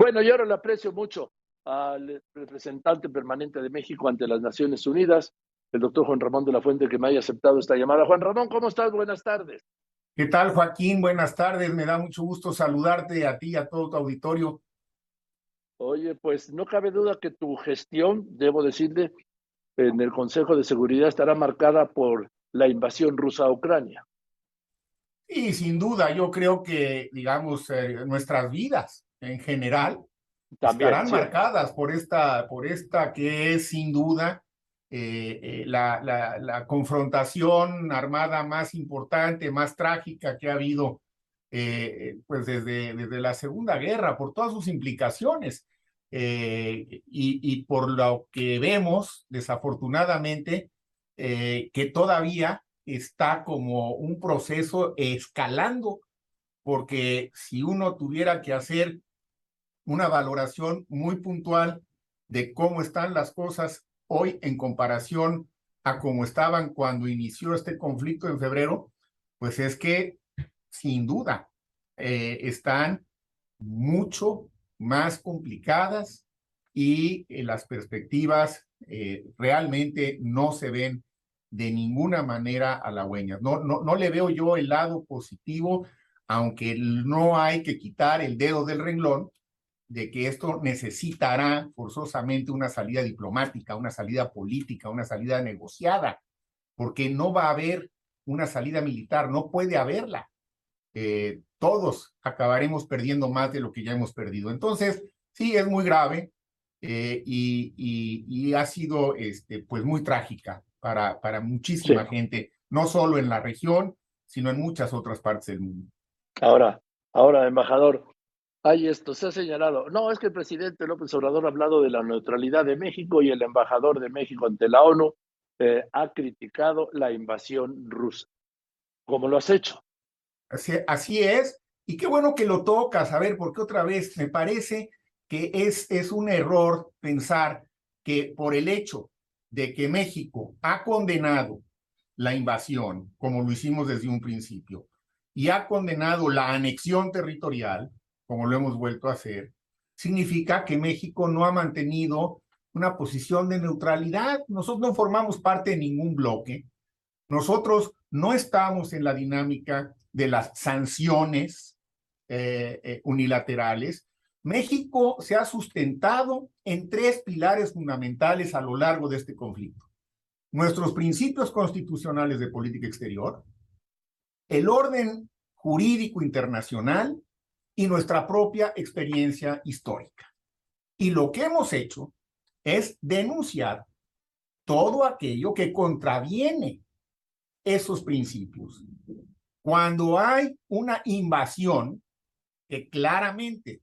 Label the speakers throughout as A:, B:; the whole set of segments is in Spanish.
A: Bueno, yo ahora le aprecio mucho al representante permanente de México ante las Naciones Unidas, el doctor Juan Ramón de la Fuente, que me haya aceptado esta llamada. Juan Ramón, ¿cómo estás? Buenas tardes.
B: ¿Qué tal, Joaquín? Buenas tardes. Me da mucho gusto saludarte a ti y a todo tu auditorio.
A: Oye, pues no cabe duda que tu gestión, debo decirle, en el Consejo de Seguridad estará marcada por la invasión rusa a Ucrania.
B: Y sin duda, yo creo que, digamos, eh, nuestras vidas en general También, estarán marcadas por esta, por esta que es sin duda eh, eh, la, la, la, confrontación armada más importante, más trágica que ha habido pues desde, desde la Segunda Guerra, por todas sus implicaciones. y, y por lo que vemos, desafortunadamente, que todavía está como un proceso escalando, porque si uno tuviera que hacer una valoración muy puntual de cómo están las cosas hoy en comparación a cómo estaban cuando inició este conflicto en febrero, pues es que sin duda eh, están mucho más complicadas y eh, las perspectivas eh, realmente no se ven de ninguna manera halagüeñas. No, no, no le veo yo el lado positivo, aunque no hay que quitar el dedo del renglón de que esto necesitará forzosamente una salida diplomática, una salida política, una salida negociada, porque no va a haber una salida militar, no puede haberla. Eh, todos acabaremos perdiendo más de lo que ya hemos perdido. Entonces, sí, es muy grave eh, y, y, ha sido este, pues muy trágica para, para muchísima gente, no solo en la región, sino en muchas otras partes del mundo.
A: Ahora, ahora, embajador, hay esto, se ha señalado, no, es que el presidente López Obrador ha hablado de la neutralidad de México y el embajador de México ante la ONU eh, ha criticado la invasión rusa. ¿Cómo lo has hecho?
B: Así, así es, y qué bueno que lo tocas, a ver, porque otra vez me parece que es, es un error pensar que por el hecho de que México ha condenado la invasión, como lo hicimos desde un principio, y ha condenado la anexión territorial, como lo hemos vuelto a hacer, significa que México no ha mantenido una posición de neutralidad. Nosotros no formamos parte de ningún bloque. Nosotros no estamos en la dinámica de las sanciones eh, eh, unilaterales. México se ha sustentado en tres pilares fundamentales a lo largo de este conflicto. Nuestros principios constitucionales de política exterior, el orden jurídico internacional y nuestra propia experiencia histórica. Y lo que hemos hecho es denunciar todo aquello que contraviene esos principios. Cuando hay una invasión que claramente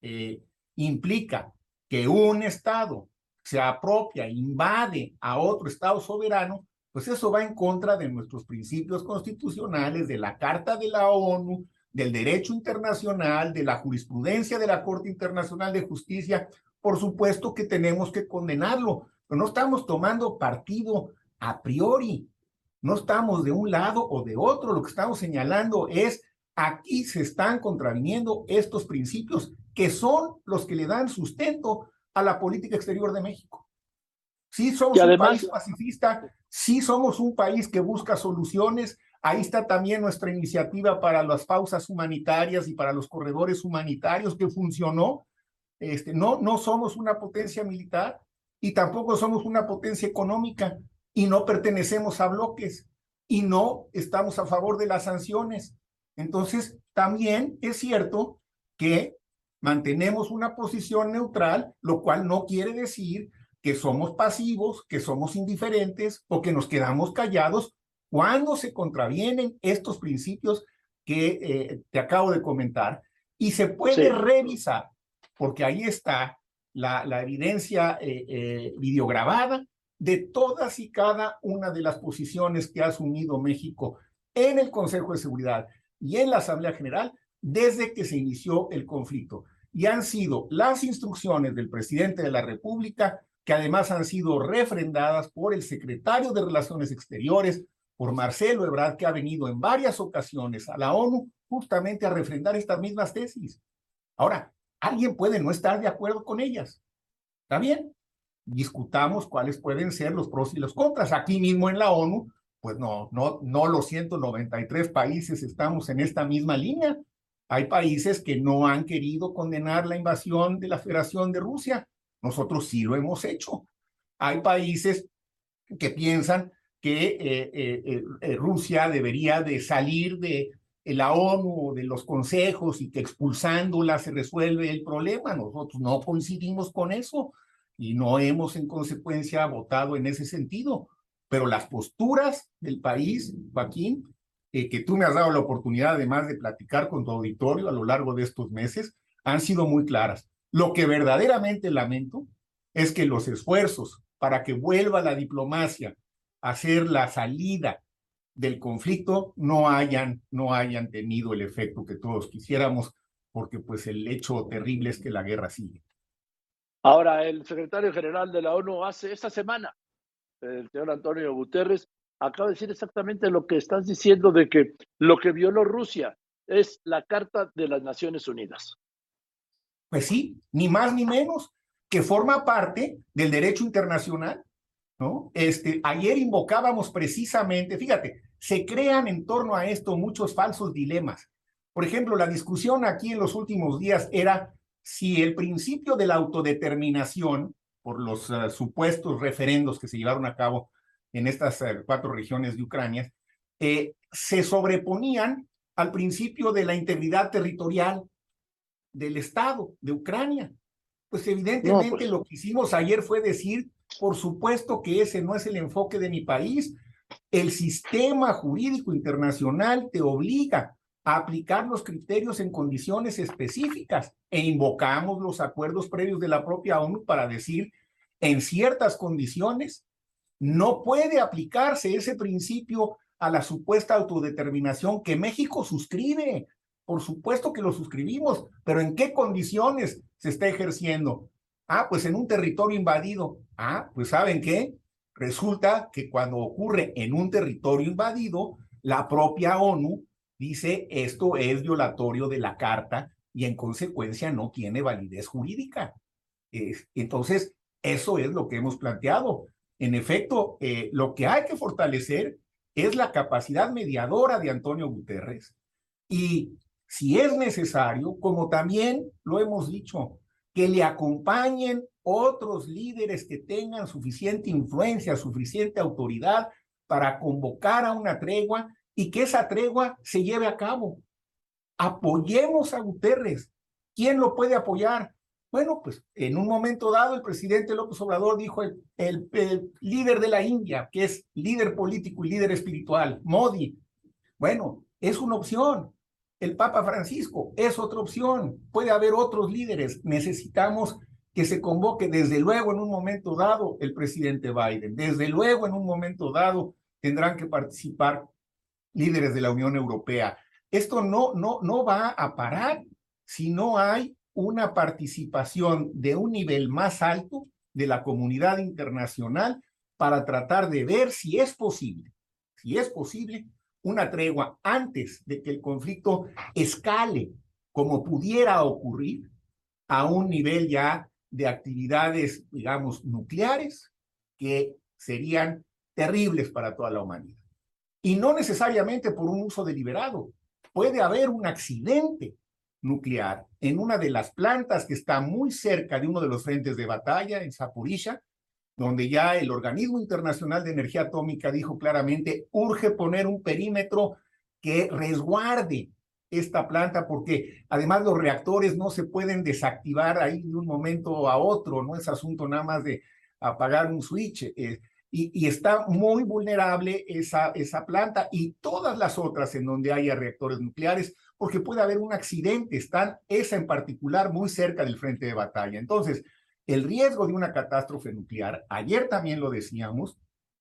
B: eh, implica que un Estado se apropia, invade a otro Estado soberano, pues eso va en contra de nuestros principios constitucionales, de la Carta de la ONU, del derecho internacional, de la jurisprudencia de la Corte Internacional de Justicia. Por supuesto que tenemos que condenarlo, pero no estamos tomando partido a priori, no estamos de un lado o de otro, lo que estamos señalando es aquí se están contraviniendo estos principios que son los que le dan sustento a la política exterior de México. Sí somos un país pacifista, sí somos un país que busca soluciones. Ahí está también nuestra iniciativa para las pausas humanitarias y para los corredores humanitarios que funcionó. Este, no, no somos una potencia militar y tampoco somos una potencia económica y no pertenecemos a bloques y no estamos a favor de las sanciones. Entonces, también es cierto que mantenemos una posición neutral, lo cual no quiere decir que somos pasivos, que somos indiferentes o que nos quedamos callados cuando se contravienen estos principios que eh, te acabo de comentar. Y se puede revisar, porque ahí está la, la evidencia eh, eh, videograbada de todas y cada una de las posiciones que ha asumido México en el Consejo de Seguridad y en la Asamblea General desde que se inició el conflicto y han sido las instrucciones del presidente de la República, que además han sido refrendadas por el secretario de Relaciones Exteriores, por Marcelo Ebrard, que ha venido en varias ocasiones a la ONU justamente a refrendar estas mismas tesis. Ahora, alguien puede no estar de acuerdo con ellas. ¿Está bien? Discutamos cuáles pueden ser los pros y los contras. Aquí mismo en la ONU, pues no, no, no los 193 países estamos en esta misma línea. Hay países que no han querido condenar la invasión de la Federación de Rusia. Nosotros sí lo hemos hecho. Hay países que piensan que eh, eh, eh, Rusia debería de salir de la ONU de los consejos y que expulsándola se resuelve el problema. Nosotros no coincidimos con eso y no hemos en consecuencia votado en ese sentido. Pero las posturas del país, Joaquín, que tú me has dado la oportunidad además de platicar con tu auditorio a lo largo de estos meses, han sido muy claras. Lo que verdaderamente lamento es que los esfuerzos para que vuelva la diplomacia hacer la salida del conflicto no hayan, no hayan tenido el efecto que todos quisiéramos, porque pues el hecho terrible es que la guerra sigue.
A: Ahora, el secretario general de la ONU hace esta semana, el señor Antonio Guterres, acaba de decir exactamente lo que estás diciendo de que lo que violó Rusia es la Carta de las Naciones Unidas.
B: Pues sí, ni más ni menos, que forma parte del derecho internacional, ¿no? Este, ayer invocábamos precisamente, fíjate, se crean en torno a esto muchos falsos dilemas. Por ejemplo, la discusión aquí en los últimos días era si el principio de la autodeterminación, por los uh, supuestos referendos que se llevaron a cabo en estas uh, cuatro regiones de Ucrania, eh, se sobreponían al principio de la integridad territorial del Estado de Ucrania. Pues evidentemente pues. lo que hicimos ayer fue decir, por supuesto que ese no es el enfoque de mi país. El sistema jurídico internacional te obliga a aplicar los criterios en condiciones específicas e invocamos los acuerdos previos de la propia ONU para decir, en ciertas condiciones, no puede aplicarse ese principio a la supuesta autodeterminación que México suscribe. Por supuesto que lo suscribimos, pero ¿en qué condiciones se está ejerciendo? Ah, pues en un territorio invadido. Ah, pues ¿saben qué? Resulta que cuando ocurre en un territorio invadido, la propia ONU dice esto es violatorio de la carta y en consecuencia no tiene validez jurídica. entonces, eso es lo que hemos planteado. En efecto, eh, lo que hay que fortalecer es la capacidad mediadora de Antonio Guterres y si es necesario, como también lo hemos dicho, que le acompañen otros líderes que tengan suficiente influencia, suficiente autoridad para convocar a una tregua y que esa tregua se lleve a cabo. Apoyemos a Guterres. ¿Quién lo puede apoyar? Bueno, pues en un momento dado el presidente López Obrador dijo el, el, el líder de la India, que es líder político y líder espiritual, Modi. Bueno, es una opción el Papa Francisco es otra opción. Puede haber otros líderes. Necesitamos que se convoque desde luego en un momento dado el presidente Biden. Desde luego en un momento dado tendrán que participar líderes de la Unión Europea. Esto no, no, no va a parar si no hay una participación de un nivel más alto de la comunidad internacional para tratar de ver si es posible, si es posible una tregua antes de que el conflicto escale como pudiera ocurrir a un nivel ya de actividades, digamos, nucleares que serían terribles para toda la humanidad. Y no necesariamente por un uso deliberado. Puede haber un accidente nuclear en una de las plantas que está muy cerca de uno de los frentes de batalla, en Zaporizhia, donde ya el Organismo Internacional de Energía Atómica dijo claramente, urge poner un perímetro que resguarde esta planta, porque además los reactores no se pueden desactivar ahí de un momento a otro, no es asunto nada más de apagar un switch. Eh, y, y, está muy vulnerable esa, esa planta y todas las otras en donde haya reactores nucleares, porque puede haber un accidente, están esa en particular muy cerca del frente de batalla. Entonces, el riesgo de una catástrofe nuclear, ayer también lo decíamos,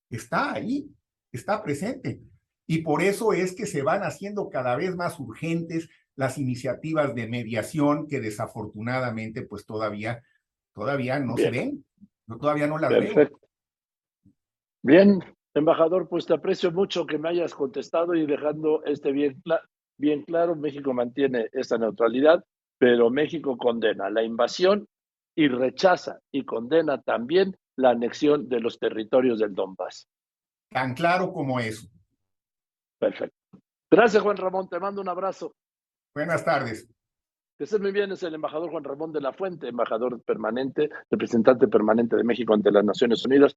B: está ahí, está presente. Y por eso es que se van haciendo cada vez más urgentes las iniciativas de mediación que desafortunadamente pues todavía, todavía no se ven, todavía no las Perfecto.
A: Bien, embajador, pues te aprecio mucho que me hayas contestado y dejando este bien, bien claro, México mantiene esta neutralidad pero México condena la invasión y rechaza y condena también la anexión de los territorios del Donbass.
B: Tan claro como eso.
A: Perfecto. Gracias, Juan Ramón. Te mando un abrazo.
B: Buenas tardes.
A: Que estés muy bien, es el embajador Juan Ramón de la Fuente, embajador permanente, representante permanente de México ante las Naciones Unidas.